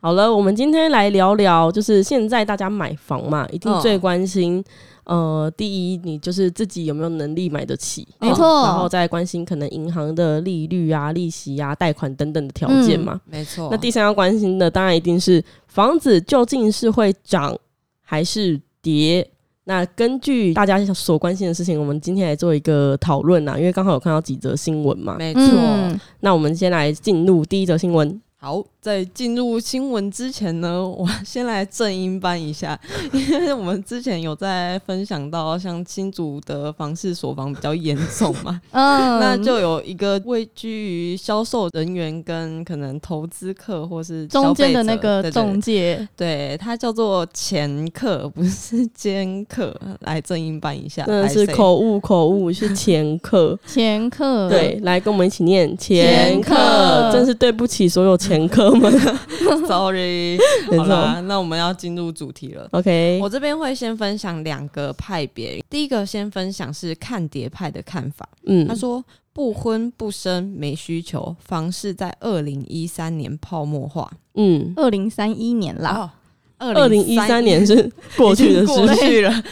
好了，我们今天来聊聊，就是现在大家买房嘛，一定最关心，呃，第一，你就是自己有没有能力买得起，没错，然后再关心可能银行的利率啊、利息啊、贷款等等的条件嘛，没错。那第三要关心的，当然一定是房子究竟是会涨还是跌。那根据大家所关心的事情，我们今天来做一个讨论啊，因为刚好有看到几则新闻嘛，没错。那我们先来进入第一则新闻。好，在进入新闻之前呢，我先来正音班一下，因为我们之前有在分享到，像新竹的房市所房比较严重嘛，嗯，那就有一个位居于销售人员跟可能投资客或是中间的那个中介，对，它叫做前客，不是兼客，来正音班一下，真的是口误口误，是前客，前客，对，来跟我们一起念前客，真是对不起所有。前科们，Sorry，好啦，那我们要进入主题了。OK，我这边会先分享两个派别。第一个先分享是看碟派的看法。嗯，他说不婚不生没需求，房市在二零一三年泡沫化。嗯，二零三一年啦，二零一三年是过去的 过去了。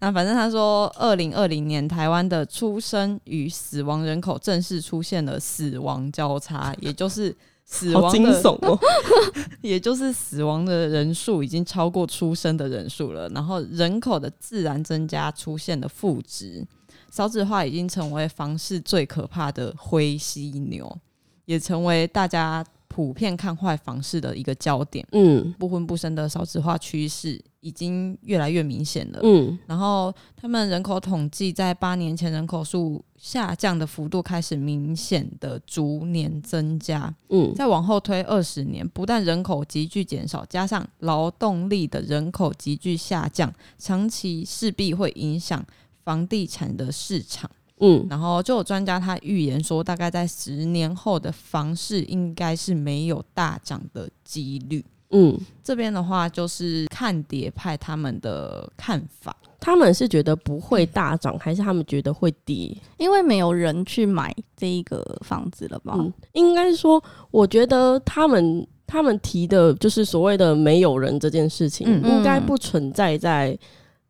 那反正他说，二零二零年台湾的出生与死亡人口正式出现了死亡交叉，也就是。死亡惊悚哦，也就是死亡的人数已经超过出生的人数了，然后人口的自然增加出现了负值，少子化已经成为房市最可怕的灰犀牛，也成为大家。普遍看坏房市的一个焦点，嗯，不婚不生的少子化趋势已经越来越明显了，嗯，然后他们人口统计在八年前人口数下降的幅度开始明显的逐年增加，嗯，再往后推二十年，不但人口急剧减少，加上劳动力的人口急剧下降，长期势必会影响房地产的市场。嗯，然后就有专家他预言说，大概在十年后的房市应该是没有大涨的几率。嗯，这边的话就是看跌派他们的看法，他们是觉得不会大涨，还是他们觉得会跌？因为没有人去买这一个房子了吧？嗯，应该说，我觉得他们他们提的就是所谓的没有人这件事情，应该不存在在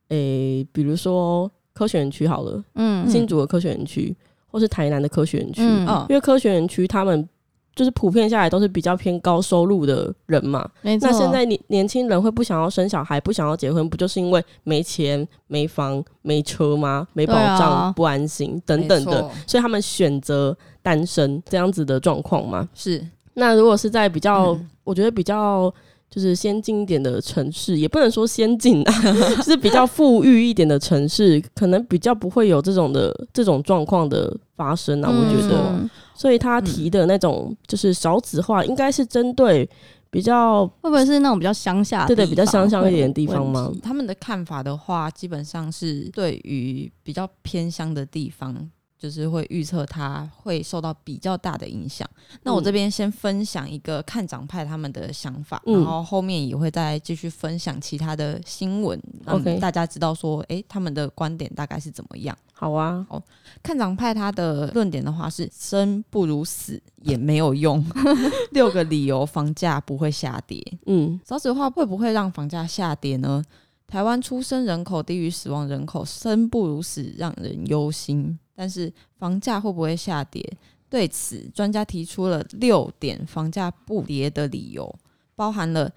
诶，比如说。科学园区好了，嗯，新竹的科学园区，或是台南的科学园区，嗯，因为科学园区他们就是普遍下来都是比较偏高收入的人嘛，没错。那现在年年轻人会不想要生小孩，不想要结婚，不就是因为没钱、没房、没车吗？没保障、不安心等等的，所以他们选择单身这样子的状况吗？是。那如果是在比较，我觉得比较。就是先进一点的城市，也不能说先进啊，就是比较富裕一点的城市，可能比较不会有这种的这种状况的发生啊。我觉得，所以他提的那种就是少子化，应该是针对比较会不会是那种比较乡下，对对，比较乡下一点的地方吗？他们的看法的话，基本上是对于比较偏乡的地方。就是会预测它会受到比较大的影响。那我这边先分享一个看涨派他们的想法，然后后面也会再继续分享其他的新闻，让大家知道说，哎，他们的观点大概是怎么样。好啊，哦，看涨派他的论点的话是生不如死也没有用，六个理由房价不会下跌。嗯，少子化会不会让房价下跌呢？台湾出生人口低于死亡人口，生不如死，让人忧心。但是房价会不会下跌？对此，专家提出了六点房价不跌的理由，包含了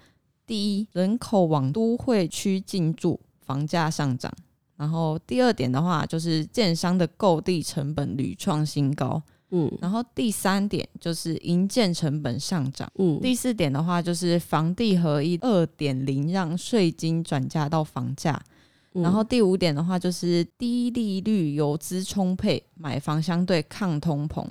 第一，人口往都会区进驻，房价上涨；然后第二点的话，就是建商的购地成本屡创新高，嗯；然后第三点就是营建成本上涨，嗯；第四点的话，就是房地合一二点零让税金转嫁到房价。然后第五点的话，就是低利率、游资充沛、买房相对抗通膨。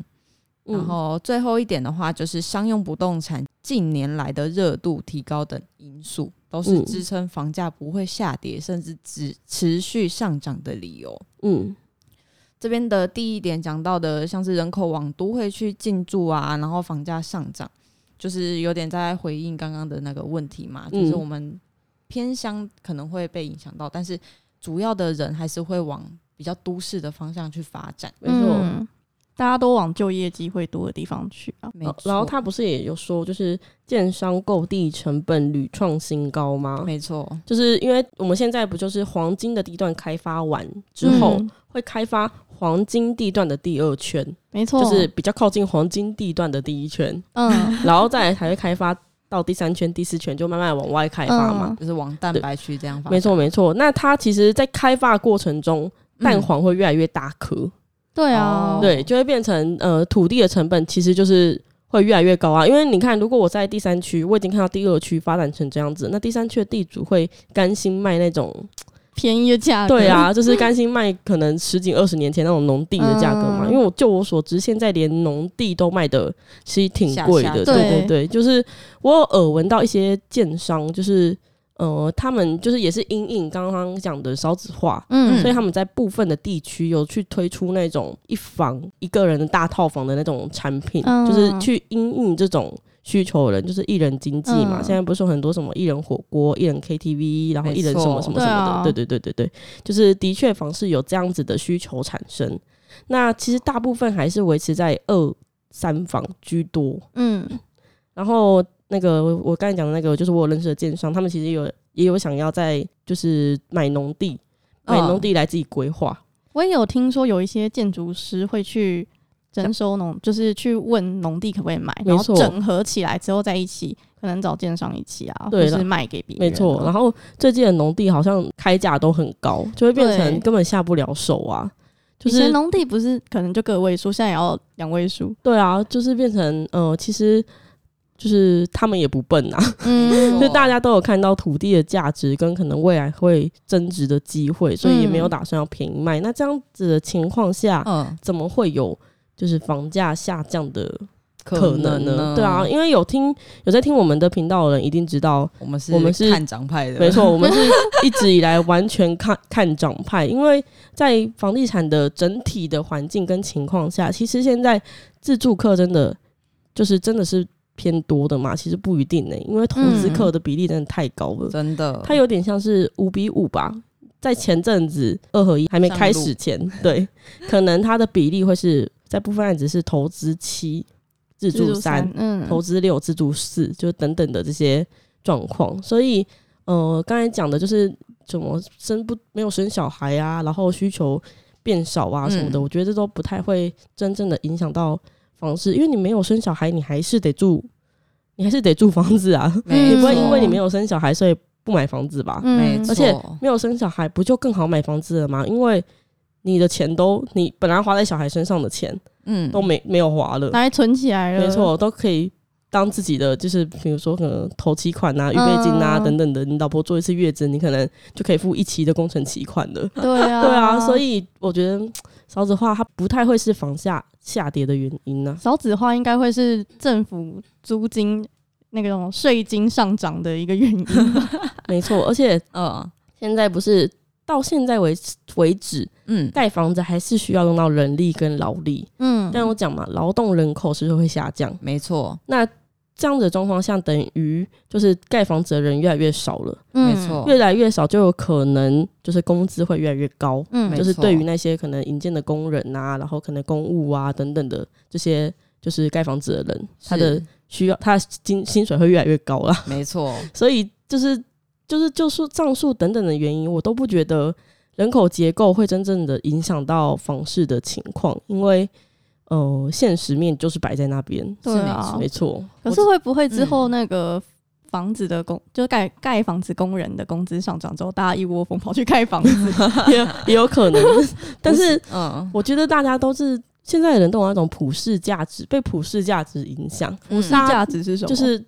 然后最后一点的话，就是商用不动产近年来的热度提高等因素，都是支撑房价不会下跌，甚至只持续上涨的理由。嗯，这边的第一点讲到的，像是人口往都会去进驻啊，然后房价上涨，就是有点在回应刚刚的那个问题嘛，就是我们偏乡可能会被影响到，但是主要的人还是会往比较都市的方向去发展，没错。大家都往就业机会多的地方去啊，然后他不是也有说，就是建商购地成本屡创新高吗？没错，就是因为我们现在不就是黄金的地段开发完之后，会开发黄金地段的第二圈，没错，就是比较靠近黄金地段的第一圈，嗯，然后再来才会开发到第三圈、第四圈，就慢慢往外开发嘛，就是往蛋白区这样发。没错，没错。那它其实，在开发过程中，蛋黄会越来越大颗。对啊，对，就会变成呃，土地的成本其实就是会越来越高啊。因为你看，如果我在第三区，我已经看到第二区发展成这样子，那第三区的地主会甘心卖那种便宜的价格？对啊，就是甘心卖可能十几二十年前那种农地的价格嘛。因为我就我所知，现在连农地都卖的其实挺贵的。对对对，就是我有耳闻到一些建商，就是。呃，他们就是也是因应刚刚讲的少子化，嗯，所以他们在部分的地区有去推出那种一房一个人的大套房的那种产品，就是去因应这种需求的人，就是艺人经济嘛。现在不是有很多什么艺人火锅、艺人 KTV，然后艺人什么什么什么的，对对对对对，就是的确房市有这样子的需求产生。那其实大部分还是维持在二三房居多，嗯，然后。那个我刚才讲的那个，就是我认识的建商，他们其实有也有想要在就是买农地，买农地来自己规划。我也有听说有一些建筑师会去征收农，就是去问农地可不可以买，然后整合起来之后在一起，可能找建商一起啊，或是卖给别人。没错，然后最近的农地好像开价都很高，就会变成根本下不了手啊。就是农地不是可能就个位数，现在也要两位数。对啊，就是变成呃，其实。就是他们也不笨啊，就大家都有看到土地的价值跟可能未来会增值的机会，所以也没有打算要便宜卖。那这样子的情况下，嗯，怎么会有就是房价下降的可能呢？对啊，因为有听有在听我们的频道的人一定知道，我们是我们是看涨派的，没错，我们是 一直以来完全看看涨派，因为在房地产的整体的环境跟情况下，其实现在自住客真的就是真的是。偏多的嘛，其实不一定呢，因为投资客的比例真的太高了，真的，它有点像是五比五吧。在前阵子二合一还没开始前，对，可能它的比例会是在部分案子是投资七，自助三，嗯，投资六，自助四，就等等的这些状况。所以，呃，刚才讲的就是怎么生不没有生小孩啊，然后需求变少啊什么的，我觉得这都不太会真正的影响到。房市，因为你没有生小孩，你还是得住，你还是得住房子啊。你不会因为你没有生小孩，所以不买房子吧？没错，而且没有生小孩，不就更好买房子了吗？因为你的钱都你本来花在小孩身上的钱，嗯，都没没有花了，拿来存起来了。没错，都可以当自己的，就是比如说可能投期款啊、预备金啊等等的。你老婆做一次月子，你可能就可以付一期的工程期款了。对啊，对啊，所以我觉得少子化它不太会是房价。下跌的原因呢？少子化应该会是政府租金那种税金上涨的一个原因。没错，而且呃，现在不是到现在为为止，嗯，盖房子还是需要用到人力跟劳力，嗯，但我讲嘛，劳动人口是会下降，没错。那这样子的状况下，等于就是盖房子的人越来越少了，没错，越来越少就有可能就是工资会越来越高，嗯，就是对于那些可能引荐的工人啊，然后可能公务啊等等的这些就是盖房子的人，他的需要他薪薪水会越来越高了，没错，所以就是就是就是账数等等的原因，我都不觉得人口结构会真正的影响到房市的情况，因为。呃，现实面就是摆在那边，对啊，没错。可是会不会之后那个房子的工，就是盖盖房子工人的工资上涨之后，大家一窝蜂跑去盖房子，也也有可能。但是，嗯，我觉得大家都是现在的人都有那种普世价值，被普世价值影响。普世价值是什么？就是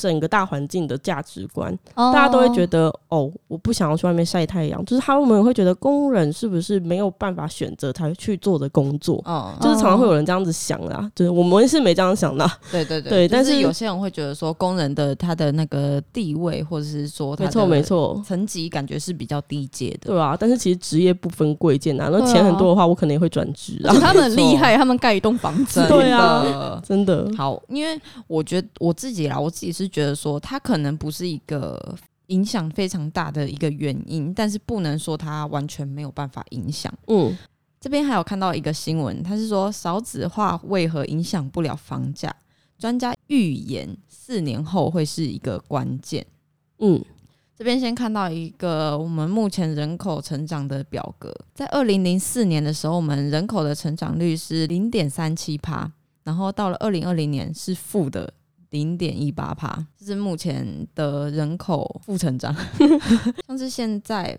整个大环境的价值观，大家都会觉得哦，我不想要去外面晒太阳，就是他们会觉得工人是不是没有办法选择他去做的工作？哦，就是常常会有人这样子想啦，就是我们是没这样想的。对对对，但是有些人会觉得说，工人的他的那个地位，或者是说，没错没错，层级感觉是比较低阶的，对啊。但是其实职业不分贵贱啊，那钱很多的话，我可能也会转职啊。他们很厉害，他们盖一栋房子，对啊，真的好。因为我觉得我自己啦，我自己是。觉得说它可能不是一个影响非常大的一个原因，但是不能说它完全没有办法影响。嗯，这边还有看到一个新闻，他是说少子化为何影响不了房价？专家预言四年后会是一个关键。嗯，这边先看到一个我们目前人口成长的表格，在二零零四年的时候，我们人口的成长率是零点三七趴，然后到了二零二零年是负的。零点一八帕，这是目前的人口负成长。像是现在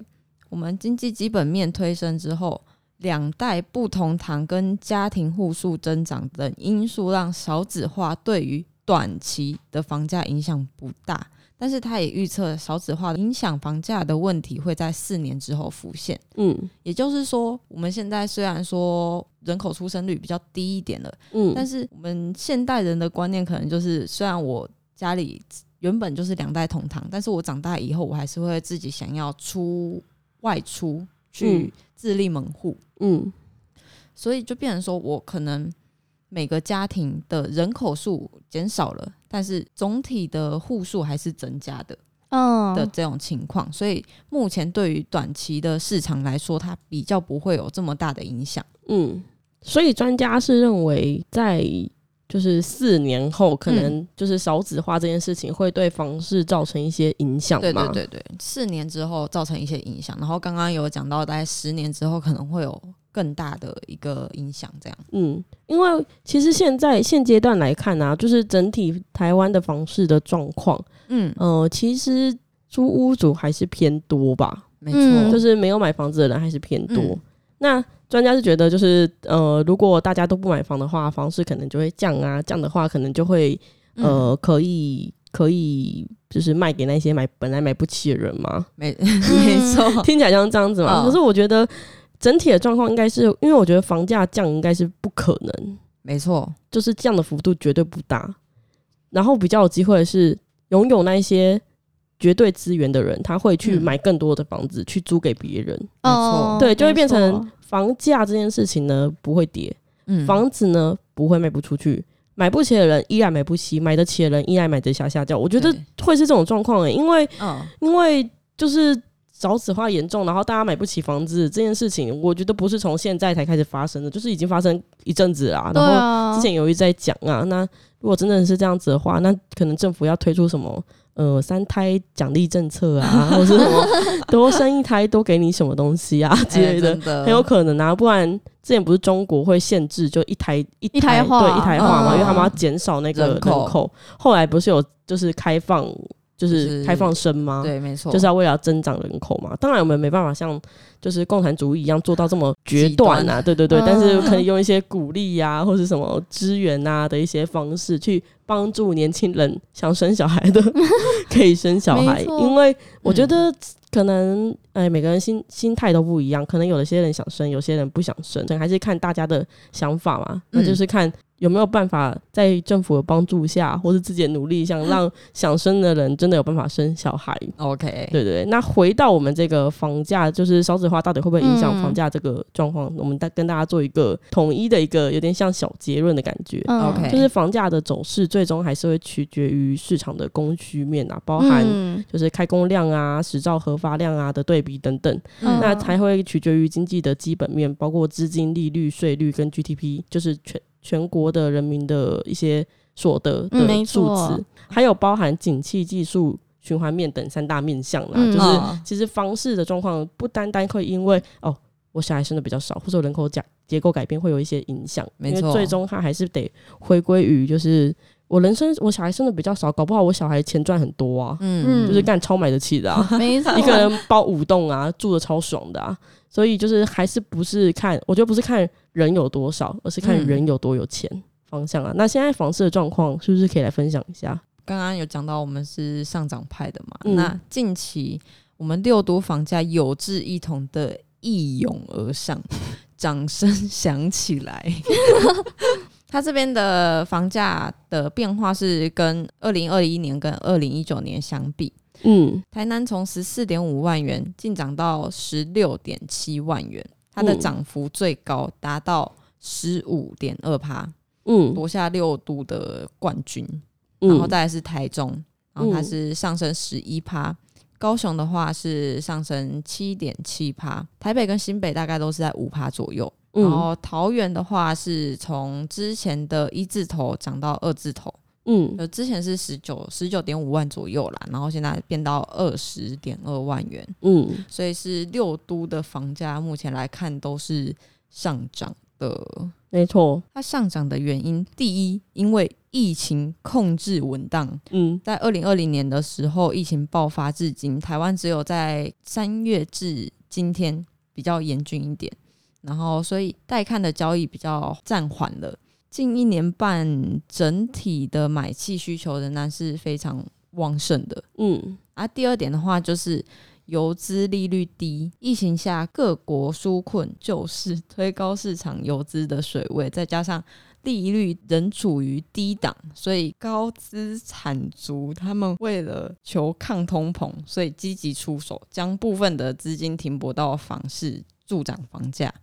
我们经济基本面推升之后，两代不同堂跟家庭户数增长等因素，让少子化对于短期的房价影响不大。但是他也预测少子化影响房价的问题会在四年之后浮现。嗯，也就是说，我们现在虽然说人口出生率比较低一点了，嗯，但是我们现代人的观念可能就是，虽然我家里原本就是两代同堂，但是我长大以后，我还是会自己想要出外出去自立门户。嗯，所以就变成说我可能。每个家庭的人口数减少了，但是总体的户数还是增加的，嗯的这种情况，所以目前对于短期的市场来说，它比较不会有这么大的影响。嗯，所以专家是认为，在就是四年后，可能就是少子化这件事情会对房市造成一些影响。对对对对，四年之后造成一些影响，然后刚刚有讲到，大概十年之后可能会有。更大的一个影响，这样。嗯，因为其实现在现阶段来看呢，就是整体台湾的房市的状况，嗯呃，其实租屋主还是偏多吧，没错，就是没有买房子的人还是偏多。那专家是觉得，就是呃，如果大家都不买房的话，房市可能就会降啊，降的话可能就会呃，可以可以就是卖给那些买本来买不起的人嘛，没 没错，听起来像这样子嘛。可是我觉得。整体的状况应该是，因为我觉得房价降应该是不可能，没错，就是降的幅度绝对不大。然后比较有机会的是，拥有那一些绝对资源的人，他会去买更多的房子去租给别人，没错，对，就会变成房价这件事情呢不会跌，嗯，房子呢不会卖不出去，买不起的人依然买不起，买得起的人依然买得下下降。我觉得会是这种状况诶，因为，因为就是。少子化严重，然后大家买不起房子这件事情，我觉得不是从现在才开始发生的，就是已经发生一阵子啦。然后之前有一在讲啊，那如果真的是这样子的话，那可能政府要推出什么呃三胎奖励政策啊，或者什么 多生一胎多给你什么东西啊之类的，很有可能啊。不然之前不是中国会限制就一胎一胎化对一胎化嘛，因为他们要减少那个人口。后来不是有就是开放。就是开放生吗？对，没错，就是要为了增长人口嘛。当然，我们没办法像就是共产主义一样做到这么决断啊，对对对。但是可以用一些鼓励呀，或是什么支援啊的一些方式，去帮助年轻人想生小孩的 可以生小孩。因为我觉得可能哎，每个人心心态都不一样，可能有的些人想生，有些人不想生，还是看大家的想法嘛。那就是看。有没有办法在政府的帮助下，或是自己的努力，想让 想生的人真的有办法生小孩？OK，对对。那回到我们这个房价，就是少子化到底会不会影响房价这个状况？我们再跟大家做一个统一的一个有点像小结论的感觉。OK，就是房价的走势最终还是会取决于市场的供需面啊，包含就是开工量啊、实照核发量啊的对比等等。那才会取决于经济的基本面，包括资金、利率、税率跟 GDP，就是全。全国的人民的一些所得的数字，还有包含景气、技术、循环面等三大面向啦。就是其实房市的状况不单单会因为哦，我小孩生的比较少，或者人口结结构改变会有一些影响。因为，最终它还是得回归于就是我人生我小孩生的比较少，搞不好我小孩钱赚很多啊。嗯，就是干超买得起的啊，没错，一个人包五栋啊，住的超爽的啊。所以就是还是不是看，我觉得不是看人有多少，而是看人有多有钱方向啊。那现在房市的状况是不是可以来分享一下？刚刚有讲到我们是上涨派的嘛，那近期我们六都房价有志一同的一涌而上，掌声响起来。它这边的房价的变化是跟二零二一年跟二零一九年相比，嗯，台南从十四点五万元进涨到十六点七万元，它的涨幅最高达到十五点二趴，嗯，夺下六度的冠军，然后再来是台中，然后它是上升十一趴，高雄的话是上升七点七趴，台北跟新北大概都是在五趴左右。然后桃园的话是从之前的一字头涨到二字头，嗯，就之前是十九十九点五万左右啦，然后现在变到二十点二万元，嗯，所以是六都的房价目前来看都是上涨的，没错。它上涨的原因，第一，因为疫情控制稳当，嗯，在二零二零年的时候，疫情爆发至今，台湾只有在三月至今天比较严峻一点。然后，所以带看的交易比较暂缓了。近一年半，整体的买气需求仍然是非常旺盛的。嗯，啊，第二点的话，就是游资利率低，疫情下各国纾困救市，推高市场游资的水位，再加上利率仍处于低档，所以高资产族他们为了求抗通膨，所以积极出手，将部分的资金停泊到房市，助长房价。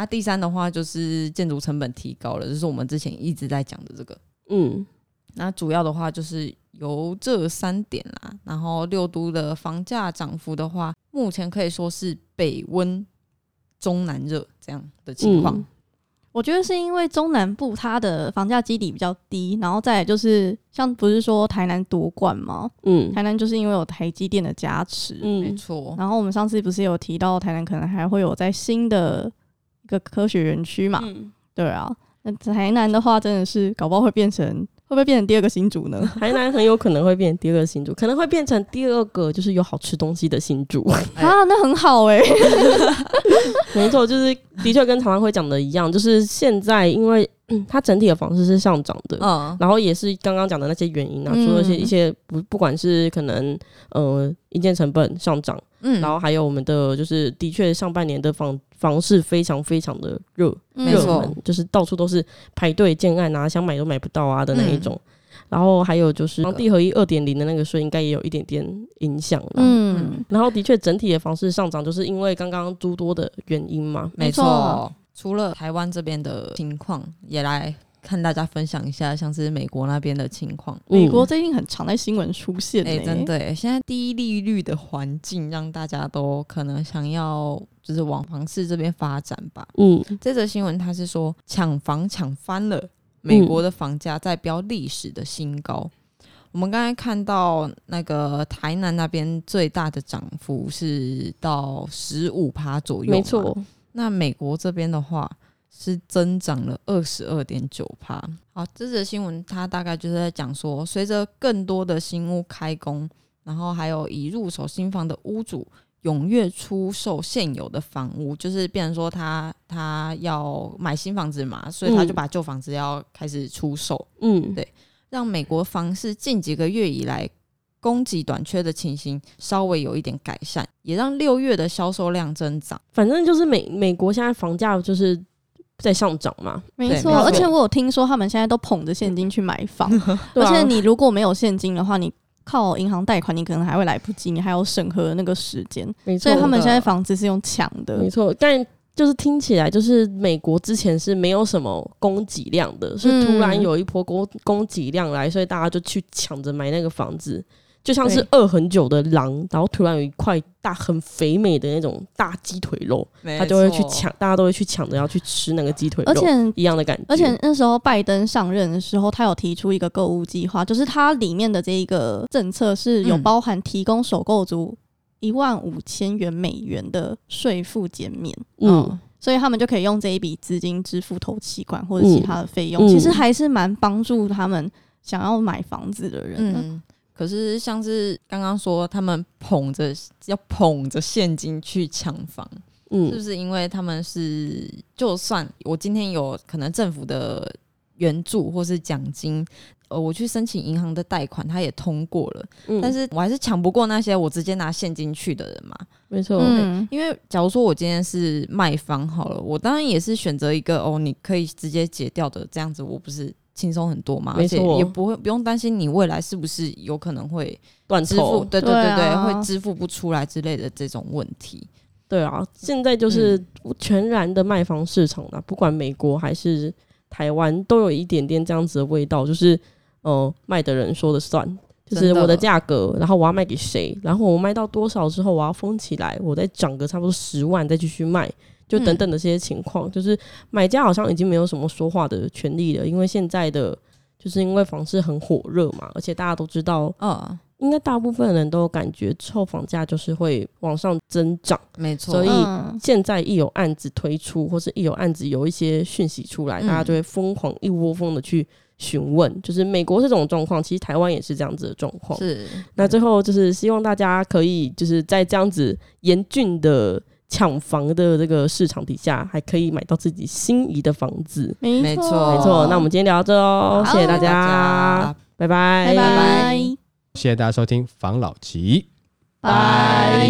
啊，第三的话就是建筑成本提高了，就是我们之前一直在讲的这个。嗯，那主要的话就是由这三点啦。然后六都的房价涨幅的话，目前可以说是北温中南热这样的情况。我觉得是因为中南部它的房价基底比较低，然后再就是像不是说台南夺冠吗？嗯，台南就是因为有台积电的加持，没错。然后我们上次不是有提到台南可能还会有在新的。个科学园区嘛，对啊，那台南的话真的是搞不好会变成，会不会变成第二个新竹呢？台南很有可能会变成第二个新竹，可能会变成第二个就是有好吃东西的新竹。啊，那很好哎，没错，就是的确跟常常会讲的一样，就是现在因为 它整体的房市是上涨的，嗯，然后也是刚刚讲的那些原因啊，除了一些一些不不管是可能呃硬件成本上涨，嗯，然后还有我们的就是的确上半年的房。房市非常非常的热，热门就是到处都是排队建案啊，想买都买不到啊的那一种。然后还有就是地合一二点零的那个税，应该也有一点点影响了。嗯，然后的确整体的房市上涨，就是因为刚刚诸多的原因嘛。没错，除了台湾这边的情况，也来。看大家分享一下，像是美国那边的情况。美国最近很常在新闻出现，哎，真的，现在低利率的环境让大家都可能想要就是往房市这边发展吧。嗯，这则新闻它是说抢房抢翻了，美国的房价在飙历史的新高。我们刚才看到那个台南那边最大的涨幅是到十五趴左右，没错。那美国这边的话。是增长了二十二点九帕。好，这则新闻它大概就是在讲说，随着更多的新屋开工，然后还有已入手新房的屋主踊跃出售现有的房屋，就是变成说他他要买新房子嘛，所以他就把旧房子要开始出售。嗯，对，让美国房市近几个月以来供给短缺的情形稍微有一点改善，也让六月的销售量增长。反正就是美美国现在房价就是。在上涨嘛？没错，而且我有听说他们现在都捧着现金去买房，而且你如果没有现金的话，你靠银行贷款，你可能还会来不及，你还要审核那个时间。没错，所以他们现在房子是用抢的。没错，但就是听起来，就是美国之前是没有什么供给量的，是突然有一波供供给量来，所以大家就去抢着买那个房子。就像是饿很久的狼，然后突然有一块大很肥美的那种大鸡腿肉，他就会去抢，大家都会去抢着要去吃那个鸡腿肉，而且一样的感觉。而且那时候拜登上任的时候，他有提出一个购物计划，就是它里面的这一个政策是有包含提供首购族一万五千元美元的税负减免，嗯，所以他们就可以用这一笔资金支付头期款或者其他的费用，其实还是蛮帮助他们想要买房子的人。可是，像是刚刚说，他们捧着要捧着现金去抢房，嗯，是不是因为他们是就算我今天有可能政府的援助或是奖金，呃，我去申请银行的贷款，他也通过了，但是我还是抢不过那些我直接拿现金去的人嘛。没错，因为假如说我今天是卖方好了，我当然也是选择一个哦，你可以直接结掉的，这样子我不是轻松很多嘛？而且也不会不用担心你未来是不是有可能会断支付，对对对对，会支付不出来之类的这种问题。对啊，现在就是全然的卖方市场了，不管美国还是台湾，都有一点点这样子的味道，就是呃，卖的人说了算，就是我的价格，然后我要卖给谁，然后我卖到多少之后，我要封起来，我再涨个差不多十万再继续卖，就等等的这些情况，就是买家好像已经没有什么说话的权利了，因为现在的就是因为房市很火热嘛，而且大家都知道，嗯。应该大部分人都感觉，之后房价就是会往上增长，没错。所以现在一有案子推出，或是一有案子有一些讯息出来，大家就会疯狂一窝蜂的去询问。就是美国这种状况，其实台湾也是这样子的状况。是。那最后就是希望大家可以就是在这样子严峻的抢房的这个市场底下，还可以买到自己心仪的房子。没错，没错。那我们今天聊到这哦，谢谢大家，拜拜，拜拜。谢谢大家收听房老吉，拜。